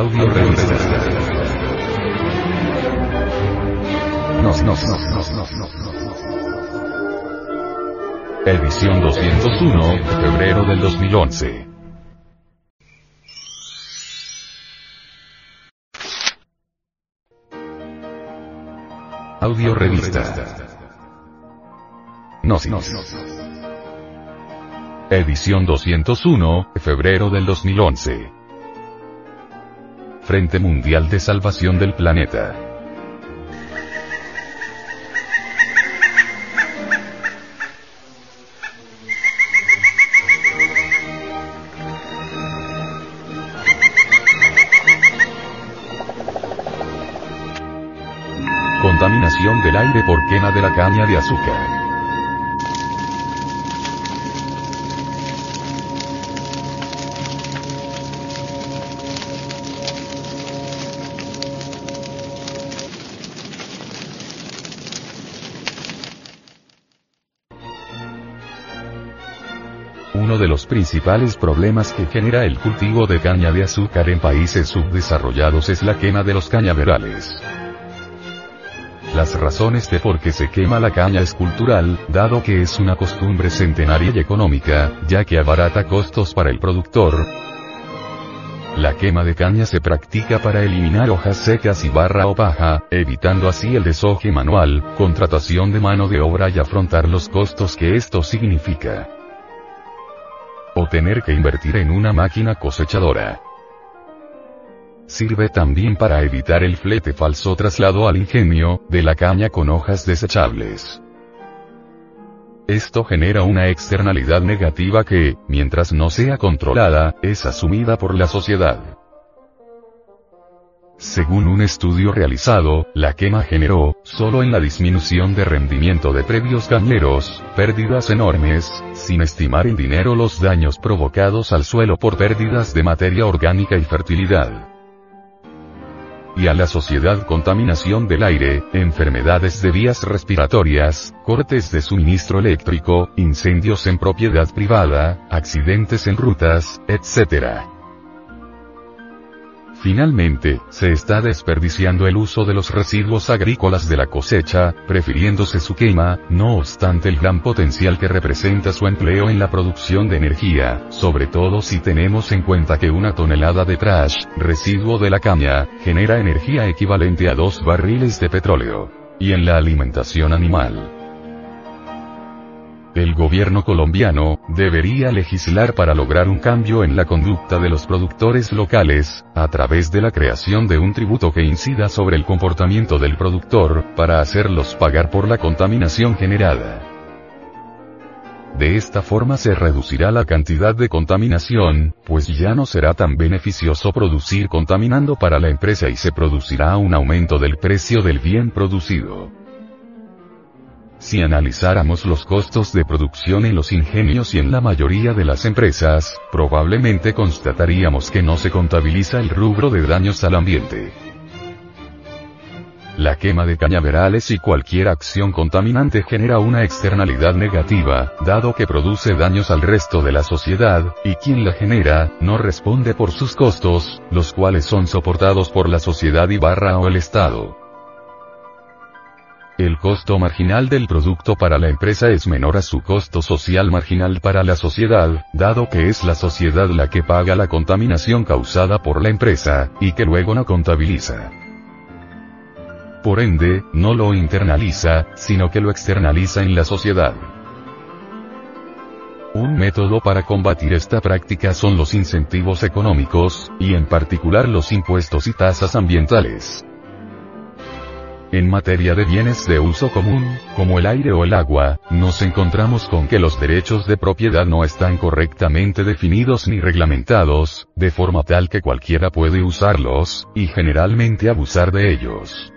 Audio revista. Nos, nos, nos, nos, nos, nos. Edición 201, febrero del 2011. Audio revista. Nos, nos. Edición 201, febrero del 2011. Frente Mundial de Salvación del Planeta. Contaminación del aire por quema de la caña de azúcar. Uno de los principales problemas que genera el cultivo de caña de azúcar en países subdesarrollados es la quema de los cañaverales. Las razones de por qué se quema la caña es cultural, dado que es una costumbre centenaria y económica, ya que abarata costos para el productor. La quema de caña se practica para eliminar hojas secas y barra o paja, evitando así el desoje manual, contratación de mano de obra y afrontar los costos que esto significa tener que invertir en una máquina cosechadora. Sirve también para evitar el flete falso traslado al ingenio, de la caña con hojas desechables. Esto genera una externalidad negativa que, mientras no sea controlada, es asumida por la sociedad. Según un estudio realizado, la quema generó, solo en la disminución de rendimiento de previos cañeros, pérdidas enormes, sin estimar en dinero los daños provocados al suelo por pérdidas de materia orgánica y fertilidad. Y a la sociedad contaminación del aire, enfermedades de vías respiratorias, cortes de suministro eléctrico, incendios en propiedad privada, accidentes en rutas, etc. Finalmente, se está desperdiciando el uso de los residuos agrícolas de la cosecha, prefiriéndose su quema, no obstante el gran potencial que representa su empleo en la producción de energía, sobre todo si tenemos en cuenta que una tonelada de trash, residuo de la caña, genera energía equivalente a dos barriles de petróleo. Y en la alimentación animal. El gobierno colombiano, debería legislar para lograr un cambio en la conducta de los productores locales, a través de la creación de un tributo que incida sobre el comportamiento del productor, para hacerlos pagar por la contaminación generada. De esta forma se reducirá la cantidad de contaminación, pues ya no será tan beneficioso producir contaminando para la empresa y se producirá un aumento del precio del bien producido. Si analizáramos los costos de producción en los ingenios y en la mayoría de las empresas, probablemente constataríamos que no se contabiliza el rubro de daños al ambiente. La quema de cañaverales y cualquier acción contaminante genera una externalidad negativa, dado que produce daños al resto de la sociedad, y quien la genera, no responde por sus costos, los cuales son soportados por la sociedad y barra o el Estado. El costo marginal del producto para la empresa es menor a su costo social marginal para la sociedad, dado que es la sociedad la que paga la contaminación causada por la empresa, y que luego no contabiliza. Por ende, no lo internaliza, sino que lo externaliza en la sociedad. Un método para combatir esta práctica son los incentivos económicos, y en particular los impuestos y tasas ambientales. En materia de bienes de uso común, como el aire o el agua, nos encontramos con que los derechos de propiedad no están correctamente definidos ni reglamentados, de forma tal que cualquiera puede usarlos, y generalmente abusar de ellos.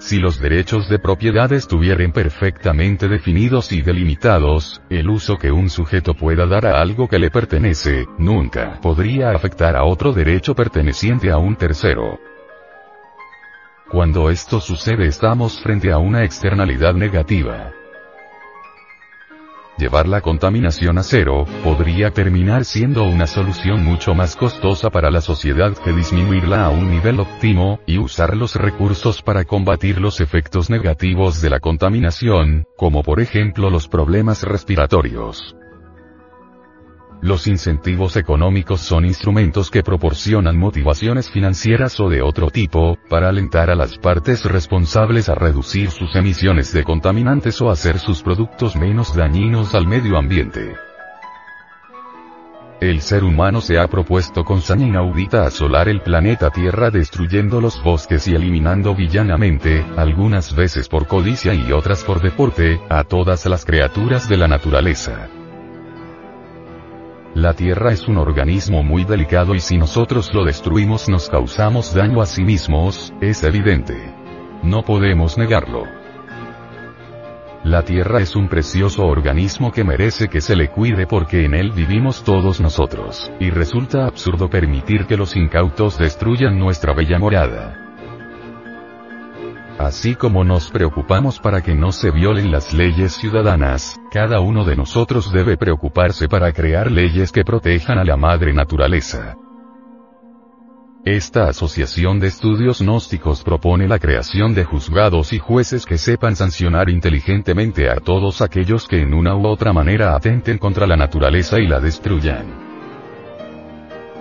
Si los derechos de propiedad estuvieran perfectamente definidos y delimitados, el uso que un sujeto pueda dar a algo que le pertenece, nunca podría afectar a otro derecho perteneciente a un tercero. Cuando esto sucede estamos frente a una externalidad negativa. llevar la contaminación a cero, podría terminar siendo una solución mucho más costosa para la sociedad que disminuirla a un nivel óptimo, y usar los recursos para combatir los efectos negativos de la contaminación, como por ejemplo los problemas respiratorios. Los incentivos económicos son instrumentos que proporcionan motivaciones financieras o de otro tipo, para alentar a las partes responsables a reducir sus emisiones de contaminantes o hacer sus productos menos dañinos al medio ambiente. El ser humano se ha propuesto con saña inaudita asolar el planeta Tierra destruyendo los bosques y eliminando villanamente, algunas veces por codicia y otras por deporte, a todas las criaturas de la naturaleza. La Tierra es un organismo muy delicado y si nosotros lo destruimos nos causamos daño a sí mismos, es evidente. No podemos negarlo. La Tierra es un precioso organismo que merece que se le cuide porque en él vivimos todos nosotros, y resulta absurdo permitir que los incautos destruyan nuestra bella morada. Así como nos preocupamos para que no se violen las leyes ciudadanas, cada uno de nosotros debe preocuparse para crear leyes que protejan a la madre naturaleza. Esta Asociación de Estudios Gnósticos propone la creación de juzgados y jueces que sepan sancionar inteligentemente a todos aquellos que en una u otra manera atenten contra la naturaleza y la destruyan.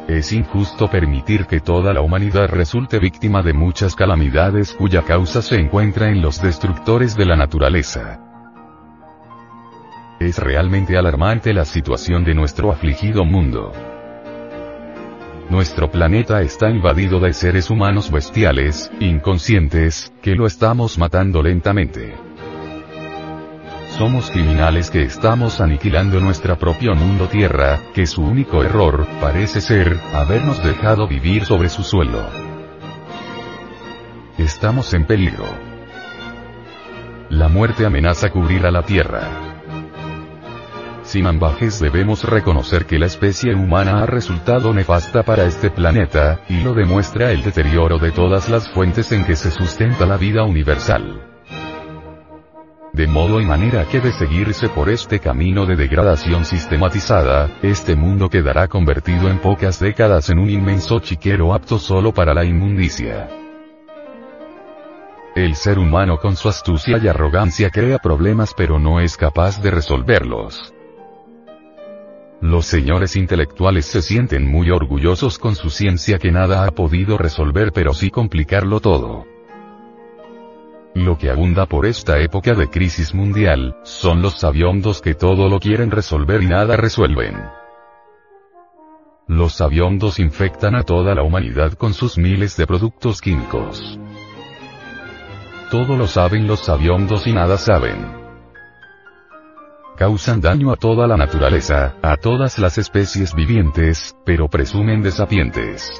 Es injusto permitir que toda la humanidad resulte víctima de muchas calamidades cuya causa se encuentra en los destructores de la naturaleza. Es realmente alarmante la situación de nuestro afligido mundo. Nuestro planeta está invadido de seres humanos bestiales, inconscientes, que lo estamos matando lentamente. Somos criminales que estamos aniquilando nuestra propio mundo tierra, que su único error, parece ser, habernos dejado vivir sobre su suelo. Estamos en peligro. La muerte amenaza cubrir a la tierra. Sin ambajes debemos reconocer que la especie humana ha resultado nefasta para este planeta, y lo demuestra el deterioro de todas las fuentes en que se sustenta la vida universal. De modo y manera que de seguirse por este camino de degradación sistematizada, este mundo quedará convertido en pocas décadas en un inmenso chiquero apto solo para la inmundicia. El ser humano con su astucia y arrogancia crea problemas pero no es capaz de resolverlos. Los señores intelectuales se sienten muy orgullosos con su ciencia que nada ha podido resolver pero sí complicarlo todo. Lo que abunda por esta época de crisis mundial, son los sabiondos que todo lo quieren resolver y nada resuelven. Los sabiondos infectan a toda la humanidad con sus miles de productos químicos. Todo lo saben los sabiondos y nada saben. Causan daño a toda la naturaleza, a todas las especies vivientes, pero presumen de sapientes.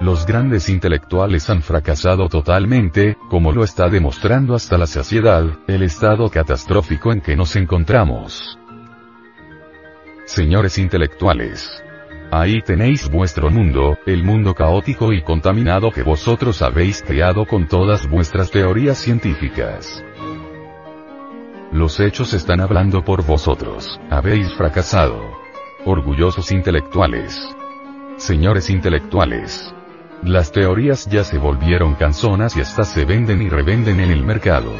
Los grandes intelectuales han fracasado totalmente, como lo está demostrando hasta la saciedad, el estado catastrófico en que nos encontramos. Señores intelectuales. Ahí tenéis vuestro mundo, el mundo caótico y contaminado que vosotros habéis creado con todas vuestras teorías científicas. Los hechos están hablando por vosotros, habéis fracasado. Orgullosos intelectuales. Señores intelectuales. Las teorías ya se volvieron canzonas y hasta se venden y revenden en el mercado.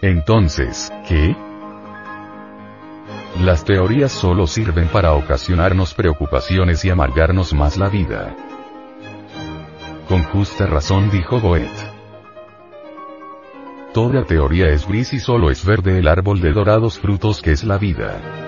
Entonces, ¿qué? Las teorías solo sirven para ocasionarnos preocupaciones y amargarnos más la vida. Con justa razón dijo Goethe. Toda teoría es gris y solo es verde el árbol de dorados frutos que es la vida.